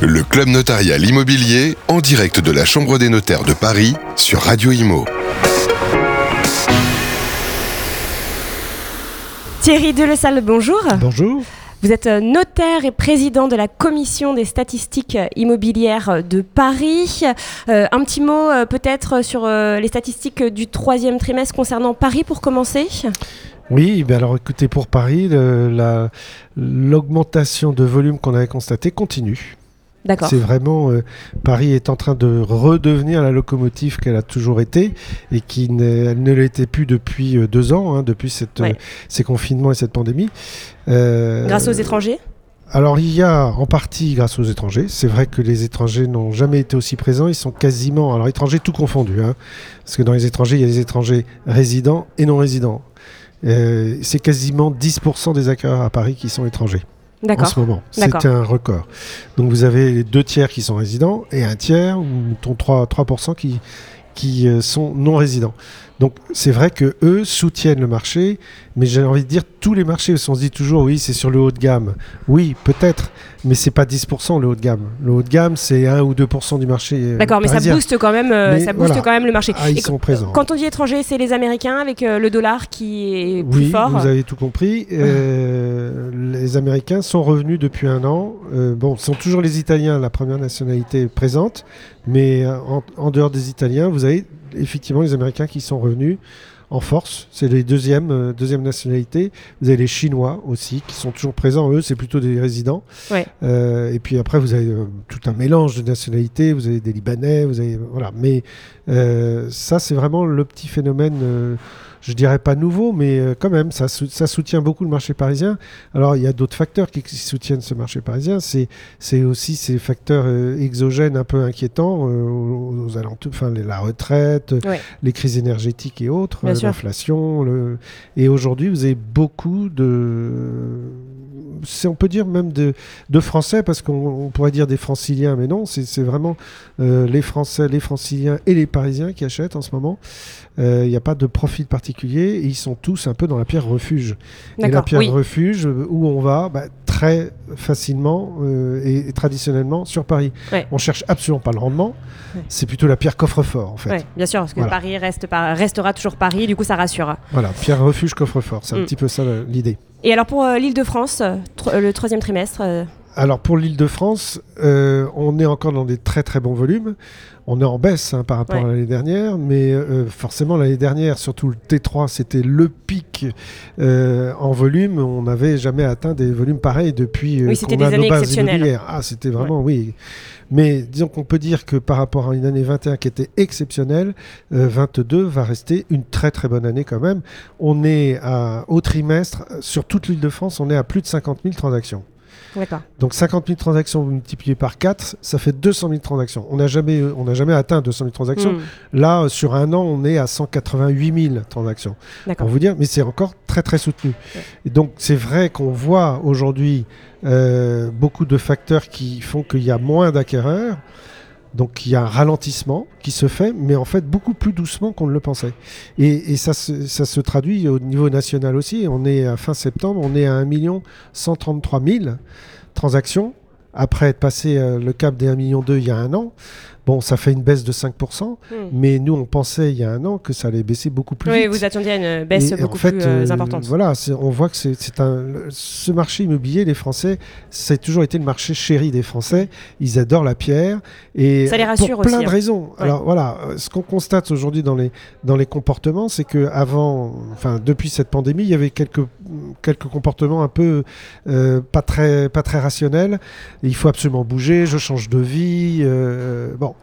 Le Club Notarial Immobilier, en direct de la Chambre des notaires de Paris, sur Radio Imo. Thierry Delesalle, bonjour. Bonjour. Vous êtes euh, notaire et président de la commission des statistiques immobilières de Paris. Euh, un petit mot euh, peut-être sur euh, les statistiques du troisième trimestre concernant Paris pour commencer Oui, ben alors écoutez, pour Paris, la- l'augmentation de volume qu'on avait constatée continue. D'accord. C'est vraiment euh, Paris est en train de redevenir la locomotive qu'elle a toujours été et qui ne, l'était plus depuis euh, deux ans, hein, depuis cette, Ouais. euh, ces confinements et cette pandémie. Grâce aux étrangers? Alors il y a en partie grâce aux étrangers. C'est vrai que les étrangers n'ont jamais été aussi présents. Ils sont quasiment, alors étrangers tout confondus, hein, parce que dans les étrangers il y a des étrangers résidents et non résidents. Euh, c'est quasiment 10% des acquéreurs à Paris qui sont étrangers en ce moment. C'est un record. Donc vous avez les deux tiers qui sont résidents et un tiers, ou ton 3%, 3% qui, qui euh, sont non résidents. Donc c'est vrai que eux soutiennent le marché, mais j'ai envie de dire tous les marchés, qu'on se dit toujours oui c'est sur le haut de gamme. Oui peut-être, mais c'est pas 10% le haut de gamme. Le haut de gamme c'est 1 ou 2% du marché. euh, D'accord, mais ça booste quand même, euh, Mais ça booste voilà. quand même le marché. Ah, ils Et sont présents. Quand on dit étranger, c'est les Américains avec euh, le dollar qui est plus Oui, fort. vous avez tout compris. Euh, les Américains sont revenus depuis un an. Euh, bon, ce sont toujours les Italiens, la première nationalité présente, mais en, en dehors des Italiens, vous avez effectivement les Américains qui sont revenus en force. C'est les deuxièmes euh, deuxième nationalités. Vous avez les Chinois aussi qui sont toujours présents. Eux, c'est plutôt des résidents. Ouais. Euh, et puis après, vous avez euh, tout un mélange de nationalités. Vous avez des Libanais, vous avez voilà. Mais ça, c'est vraiment le petit phénomène. je dirais pas nouveau, mais quand même, ça, sou- ça soutient beaucoup le marché parisien. Alors, il y a d'autres facteurs qui, qui soutiennent ce marché parisien. C'est, aussi ces facteurs exogènes un peu inquiétants enfin, la retraite, Ouais. les crises énergétiques et autres, euh, l'inflation. Le... Et aujourd'hui, vous avez beaucoup de. On peut dire même de, de Français, parce qu'on on pourrait dire des franciliens, mais non, c'est vraiment euh, les Français, les franciliens et les Parisiens qui achètent en ce moment. Euh, Il n'y a pas de profil particulier et ils sont tous un peu dans la pierre refuge. Et la pierre Oui. refuge, euh, où on va bah, très facilement euh, et, et traditionnellement sur Paris. Ouais. On cherche absolument pas le rendement, Ouais. c'est plutôt la pierre coffre-fort en fait. Ouais, bien sûr, parce que Voilà. Paris reste par- restera toujours Paris, du coup ça rassure. Voilà, pierre refuge coffre-fort, c'est un Mm. petit peu ça l'idée. Et alors pour euh, l'Île-de-France, euh, tro- euh, le troisième trimestre, euh, Alors pour l'Île-de-France, euh, on est encore dans des très très bons volumes. On est en baisse hein, par rapport Ouais. à l'année dernière, mais euh, forcément l'année dernière, surtout le T3, c'était le euh, en volume. On n'avait jamais atteint des volumes pareils depuis euh, Oui, qu'on a nos bases immobilières. Ah, c'était vraiment, oui. Mais disons qu'on peut dire que par rapport à une année 21 qui était exceptionnelle, euh, 22 va rester une très très bonne année quand même. On est à, au trimestre, sur toute l'île de France, on est à plus de 50 000 transactions. Donc 50 000 transactions multipliées par 4, ça fait 200 000 transactions. On n'a jamais, on n'a jamais atteint 200 000 transactions. Hmm, Là, sur un an, on est à 188 000 transactions. Pour vous dire, mais c'est encore très très soutenu. Ouais. Et donc c'est vrai qu'on voit aujourd'hui euh, beaucoup de facteurs qui font qu'il y a moins d'acquéreurs. Donc il y a un ralentissement qui se fait, mais en fait beaucoup plus doucement qu'on ne le pensait. Et, ça, se, ça se traduit au niveau national aussi. On est à fin septembre, on est à 1 133 000 transactions, après être passé euh, le cap des 1 million il y a un an. Bon, ça fait une baisse de 5%, Hmm. mais nous on pensait il y a un an que ça allait baisser beaucoup plus Oui, vite. vous attendiez à une baisse Et- et beaucoup en fait, plus euh, euh, importante. Voilà, c'est- on voit que c'est c'est un ce marché immobilier, les Français, ça a toujours été le marché chéri des Français. Ils adorent la pierre et Ça les rassure pour plein aussi, de hein. raisons. Ouais. Alors voilà, euh, ce qu'on constate aujourd'hui dans les dans les comportements, c'est que avant, enfin depuis cette pandémie, il y avait quelques quelques comportements un peu euh, pas très pas très rationnels. Il faut absolument bouger, je change de vie. euh, bon,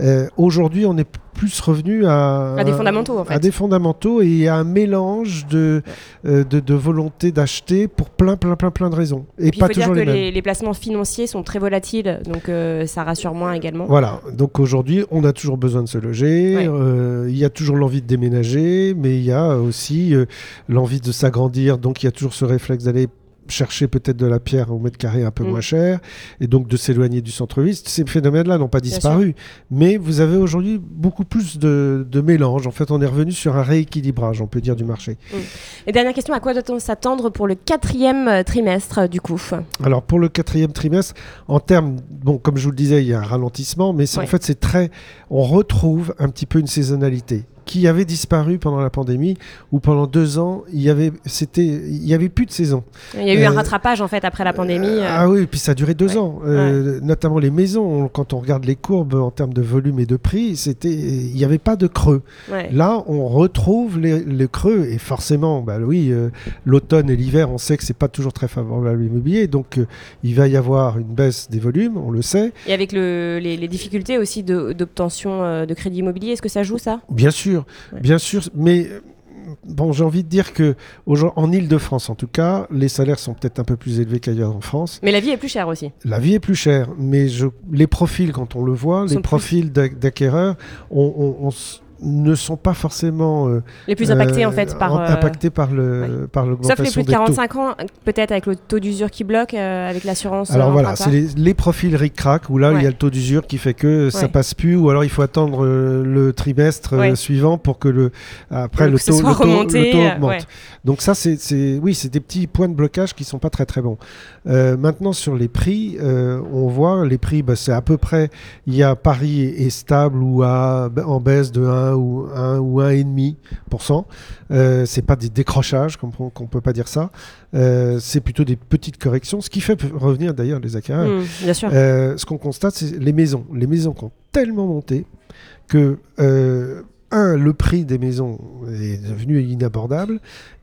Euh, aujourd'hui, on est plus revenu à À des fondamentaux, en fait. à des fondamentaux et à un mélange de euh, de, de volonté d'acheter pour plein plein plein plein de raisons et Puis, pas il faut dire toujours que les mêmes. les, les placements financiers sont très volatiles, donc euh, ça rassure moins également. Voilà, donc aujourd'hui, on a toujours besoin de se loger, Ouais. euh, il y a toujours l'envie de déménager, mais il y a aussi l'envie de s'agrandir, donc il y a toujours ce réflexe d'aller chercher peut-être de la pierre au mètre carré un peu Mm. moins cher, et donc de s'éloigner du centre-ville. Ces phénomènes-là n'ont pas disparu, mais vous avez aujourd'hui beaucoup plus de, de mélange. En fait, on est revenu sur un rééquilibrage, on peut dire, du marché. Et dernière question, à quoi doit-on s'attendre pour le quatrième euh, trimestre euh, du coup? Alors pour le quatrième trimestre, en termes, bon, comme je vous le disais, il y a un ralentissement, mais Ouais. en fait c'est très, on retrouve un petit peu une saisonnalité qui avait disparu pendant la pandémie, où pendant deux ans il y avait, c'était, il y avait plus de saison. Il y a eu un Euh, rattrapage en fait après la pandémie. euh, Ah oui, et puis ça a duré deux Ouais. ans. Euh, Notamment les maisons, on- quand on regarde les courbes en termes de volume et de prix, c'était, il n'y avait pas de creux. ouais. Là, on retrouve les, creux et forcément, bah oui, l'automne et l'hiver, on sait que c'est pas toujours très favorable à l'immobilier, donc il va y avoir une baisse des volumes, on le sait. Et avec le, les, les difficultés aussi d'obtention de crédit immobilier, est-ce que ça joue ça? Bien sûr, Ouais. bien sûr, mais bon, j'ai envie de dire que en Île-de-France, en tout cas, les salaires sont peut-être un peu plus élevés qu'ailleurs en France. Mais la vie est plus chère aussi. La vie est plus chère, mais je, les profils, quand on le voit, les profils d'ac- d'acquéreurs, on, on- on s- ne sont pas forcément euh, Les plus impactés euh, en fait par. euh, impactés par le par Sauf les plus de des taux. 45 ans, peut-être avec le taux d'usure qui bloque, euh, avec l'assurance. Alors euh, voilà, c'est les, les profils ric-rac où là Ouais. il y a le taux d'usure qui fait que ça Ouais. passe plus ou alors il faut attendre euh, le trimestre euh, Ouais. suivant pour que le après le taux, le taux, remonté, le taux euh, augmente. ouais. Donc ça c'est oui c'est des petits points de blocage qui sont pas très très bons. Euh, maintenant sur les prix, euh, on voit les prix bah, c'est à peu près il y a Paris est, est stable ou à, en baisse de 1 ou 1 ou 1,5%. Euh, c'est pas des décrochages, qu'on peut pas dire ça. Euh, c'est plutôt des petites corrections, ce qui fait revenir d'ailleurs les acquéreurs. Hmm, bien sûr. Euh, ce qu'on constate, c'est les maisons. Les maisons qui ont tellement monté que, euh, un, le prix des maisons est devenu inabordable,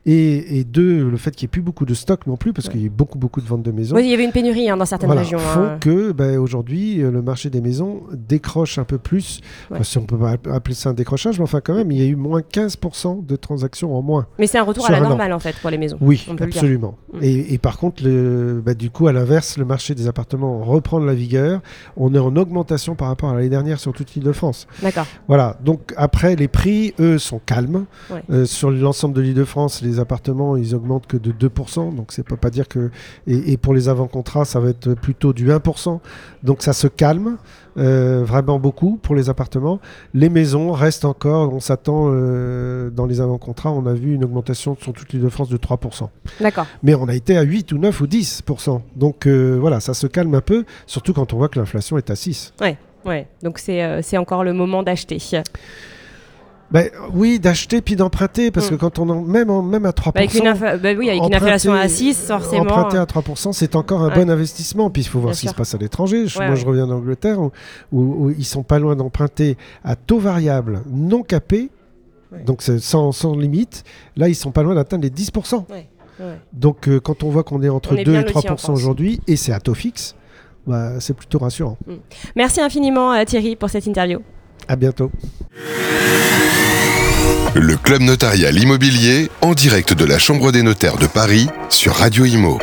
et, et deux, le fait qu'il n'y ait plus beaucoup de stock non plus, parce Ouais. qu'il y a eu beaucoup, beaucoup de ventes de maisons. Oui, il y avait une pénurie hein, dans certaines Voilà, régions. font hein. que ben, aujourd'hui euh, le marché des maisons décroche un peu plus. Ouais. Enfin, si on peut appeler ça un décrochage, mais enfin quand même, il y a eu moins 15% de transactions en moins. Mais c'est un retour à la an. normale en fait pour les maisons. Oui, absolument. Mm. Et, et par contre, le, bah, du coup, à l'inverse, le marché des appartements reprend de la vigueur. On est en augmentation par rapport à l'année dernière sur toute l'île de France. D'accord. Voilà. Donc après, les prix, eux, sont calmes. Ouais. Euh, sur l'ensemble de l'île de France, les appartements, ils augmentent que de 2%. Donc c'est pas pas dire que. Et, et pour les avant-contrats, ça va être plutôt du 1%. Donc ça se calme. euh, vraiment beaucoup pour les appartements. Les maisons restent encore, on s'attend euh, dans les avant-contrats, on a vu une augmentation sur toute l'île de France de 3%. D'accord. Mais on a été à 8 ou 9 ou 10%. Donc euh, voilà, ça se calme un peu, surtout quand on voit que l'inflation est à 6. Ouais. Donc c'est euh, c'est encore le moment d'acheter. Ben, oui, d'acheter puis d'emprunter, parce Mm. que quand on en, même, en- même à 3%, Bah, avec une, bah oui, avec une inflation à 6, forcément. Emprunter à 3%, c'est encore un Ouais. bon investissement. Puis il faut voir Bien ce qui se passe à l'étranger. Ouais, Moi, ouais. je reviens d'Angleterre où, où- où ils sont pas loin d'emprunter à taux variable non capé, donc sans, sans limite. Là, ils sont pas loin d'atteindre les 10%. Ouais. Donc euh, quand on voit qu'on est entre On est 2 bien et lotis en 3% France. aujourd'hui, et c'est à taux fixe, bah, c'est plutôt rassurant. Merci infiniment euh, Thierry pour cette interview. À bientôt. Le Club Notarial Immobilier en direct de la Chambre des notaires de Paris sur Radio Imo.